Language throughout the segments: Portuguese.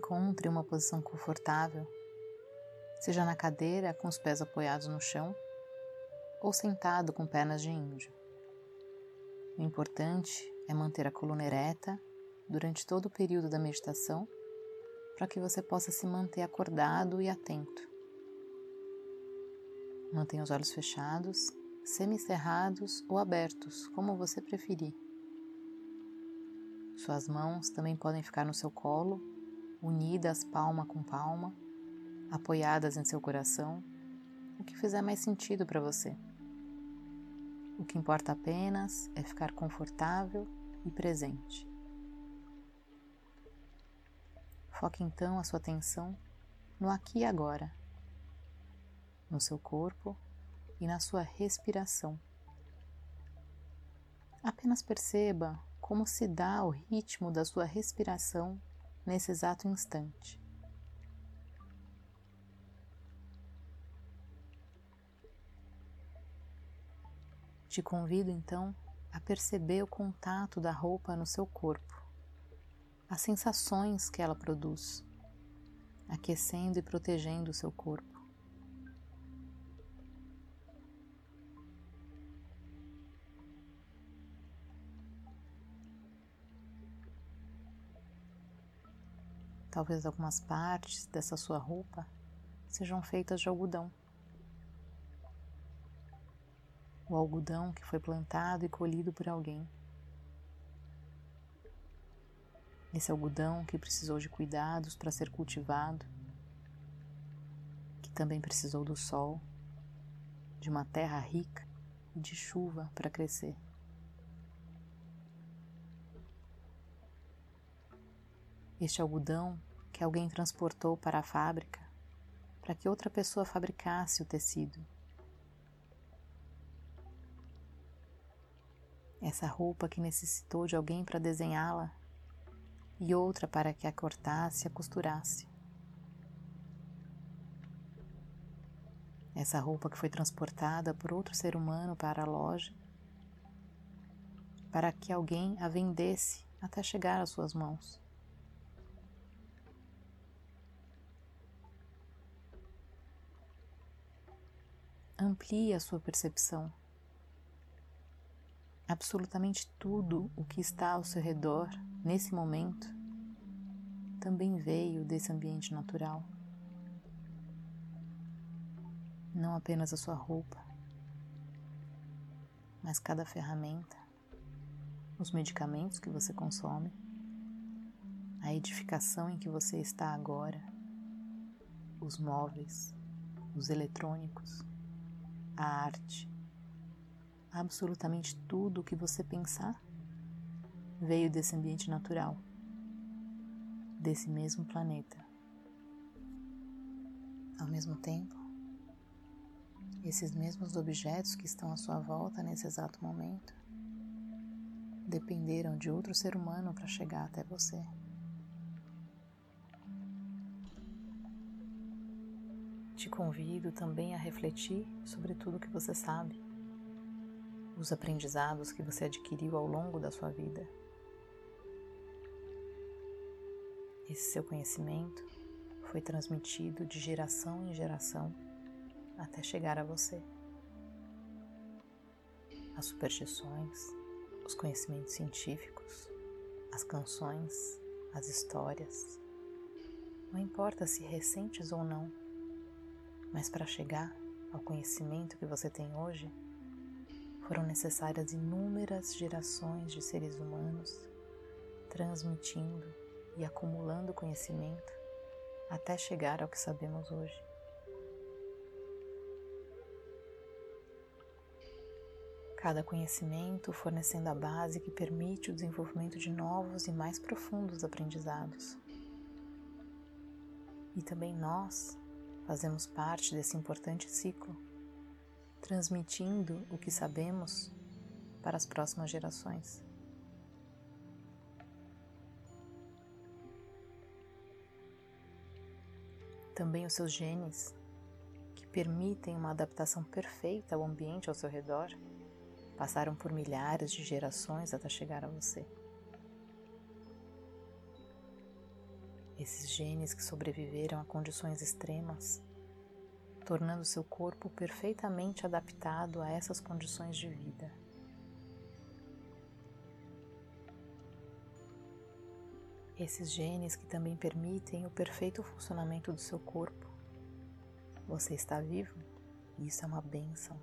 Encontre uma posição confortável, seja na cadeira com os pés apoiados no chão ou sentado com pernas de índio. O importante é manter a coluna ereta durante todo o período da meditação para que você possa se manter acordado e atento. Mantenha os olhos fechados, semicerrados ou abertos, como você preferir. Suas mãos também podem ficar no seu colo, unidas palma com palma, apoiadas em seu coração, o que fizer mais sentido para você. O que importa apenas é ficar confortável e presente. Foque então a sua atenção no aqui e agora, no seu corpo e na sua respiração. Apenas perceba como se dá o ritmo da sua respiração nesse exato instante. Te convido então a perceber o contato da roupa no seu corpo as sensações que ela produz, aquecendo e protegendo o seu corpo. Talvez algumas partes dessa sua roupa sejam feitas de algodão. O algodão que foi plantado e colhido por alguém. esse algodão que precisou de cuidados para ser cultivado, que também precisou do sol, de uma terra rica e de chuva para crescer. Este algodão que alguém transportou para a fábrica para que outra pessoa fabricasse o tecido. Essa roupa que necessitou de alguém para desenhá-la e outra para que a cortasse e a costurasse. Essa roupa que foi transportada por outro ser humano para a loja, para que alguém a vendesse até chegar às suas mãos. Amplie a sua percepção. Absolutamente tudo o que está ao seu redor nesse momento, também veio desse ambiente natural. Não apenas a sua roupa, mas cada ferramenta, os medicamentos que você consome, a edificação em que você está agora, os móveis, os eletrônicos, a arte, absolutamente tudo o que você pensar veio desse ambiente natural, desse mesmo planeta. Ao mesmo tempo, esses mesmos objetos que estão à sua volta nesse exato momento dependeram de outro ser humano para chegar até você. Te convido também a refletir sobre tudo que você sabe, os aprendizados que você adquiriu ao longo da sua vida. Esse seu conhecimento foi transmitido de geração em geração até chegar a você. As superstições, os conhecimentos científicos, as canções, as histórias, não importa se recentes ou não, mas para chegar ao conhecimento que você tem hoje, foram necessárias inúmeras gerações de seres humanos transmitindo e acumulando conhecimento até chegar ao que sabemos hoje. Cada conhecimento fornecendo a base que permite o desenvolvimento de novos e mais profundos aprendizados. E também nós fazemos parte desse importante ciclo, transmitindo o que sabemos para as próximas gerações. também os seus genes, que permitem uma adaptação perfeita ao ambiente ao seu redor, passaram por milhares de gerações até chegar a você. Esses genes que sobreviveram a condições extremas, tornando seu corpo perfeitamente adaptado a essas condições de vida. Esses genes que também permitem o perfeito funcionamento do seu corpo. Você está vivo? Isso é uma benção.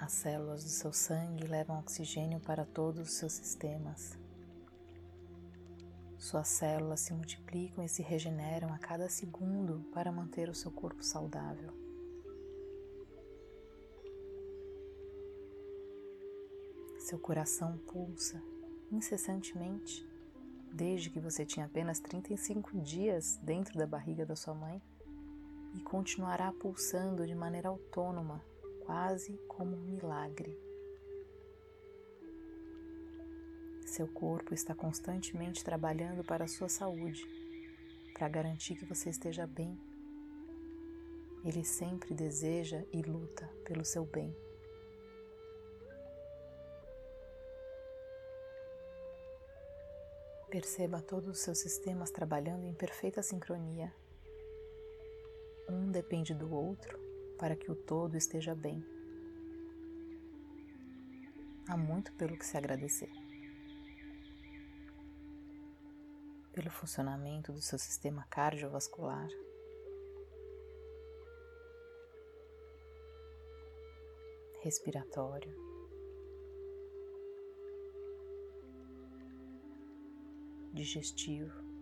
As células do seu sangue levam oxigênio para todos os seus sistemas. Suas células se multiplicam e se regeneram a cada segundo para manter o seu corpo saudável. Seu coração pulsa incessantemente desde que você tinha apenas 35 dias dentro da barriga da sua mãe e continuará pulsando de maneira autônoma quase como um milagre. Seu corpo está constantemente trabalhando para a sua saúde, para garantir que você esteja bem. Ele sempre deseja e luta pelo seu bem. Perceba todos os seus sistemas trabalhando em perfeita sincronia. Um depende do outro para que o todo esteja bem. Há muito pelo que se agradecer. Pelo funcionamento do seu sistema cardiovascular. Respiratório. Digestivo.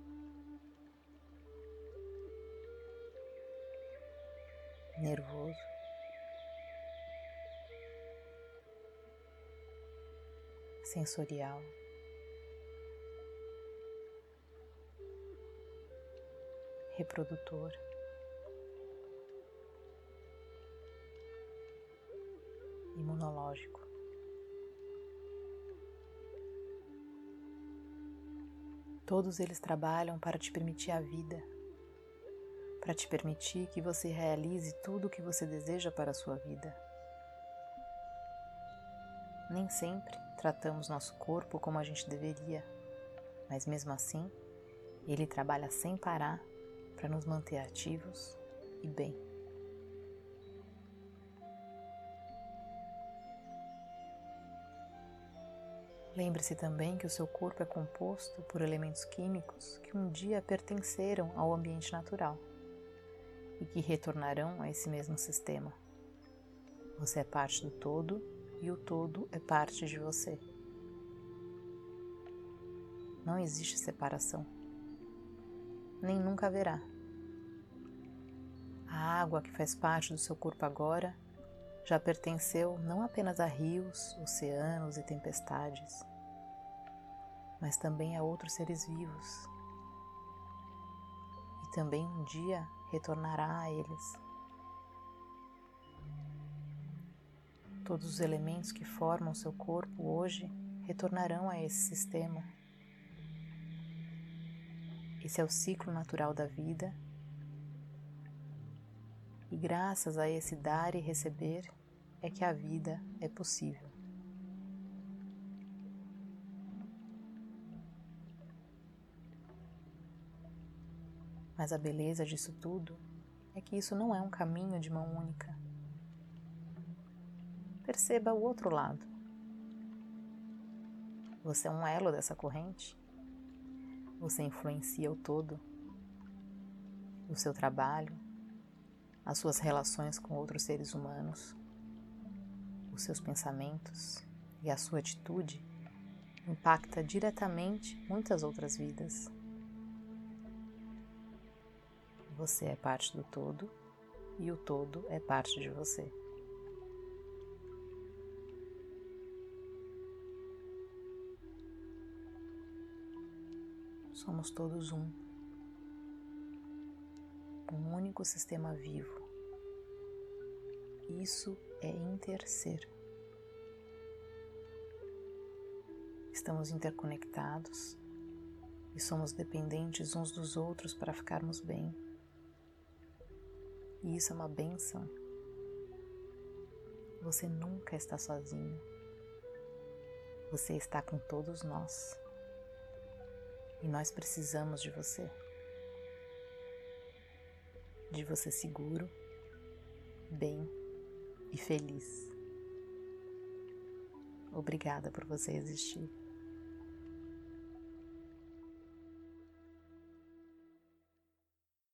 nervoso. Sensorial. Reprodutor. Imunológico. Todos eles trabalham para te permitir a vida para te permitir que você realize tudo o que você deseja para a sua vida. Nem sempre tratamos nosso corpo como a gente deveria, mas mesmo assim, ele trabalha sem parar para nos manter ativos e bem. Lembre-se também que o seu corpo é composto por elementos químicos que um dia pertenceram ao ambiente natural e que retornarão a esse mesmo sistema. Você é parte do todo e o todo é parte de você. Não existe separação, nem nunca haverá. A água que faz parte do seu corpo agora já pertenceu não apenas a rios, oceanos e tempestades, mas também a outros seres vivos. E também um dia retornará a eles. Todos os elementos que formam seu corpo hoje retornarão a esse sistema. Esse é o ciclo natural da vida. E graças a esse dar e receber é que a vida é possível. Mas a beleza disso tudo é que isso não é um caminho de mão única. Perceba o outro lado. Você é um elo dessa corrente. Você influencia o todo. O seu trabalho, as suas relações com outros seres humanos, os seus pensamentos e a sua atitude impacta diretamente muitas outras vidas. Você é parte do todo e o todo é parte de você. Somos todos um, um único sistema vivo. Isso é interser. Estamos interconectados e somos dependentes uns dos outros para ficarmos bem. E isso é uma benção. Você nunca está sozinho. Você está com todos nós. E nós precisamos de você. De você seguro, bem e feliz. Obrigada por você existir.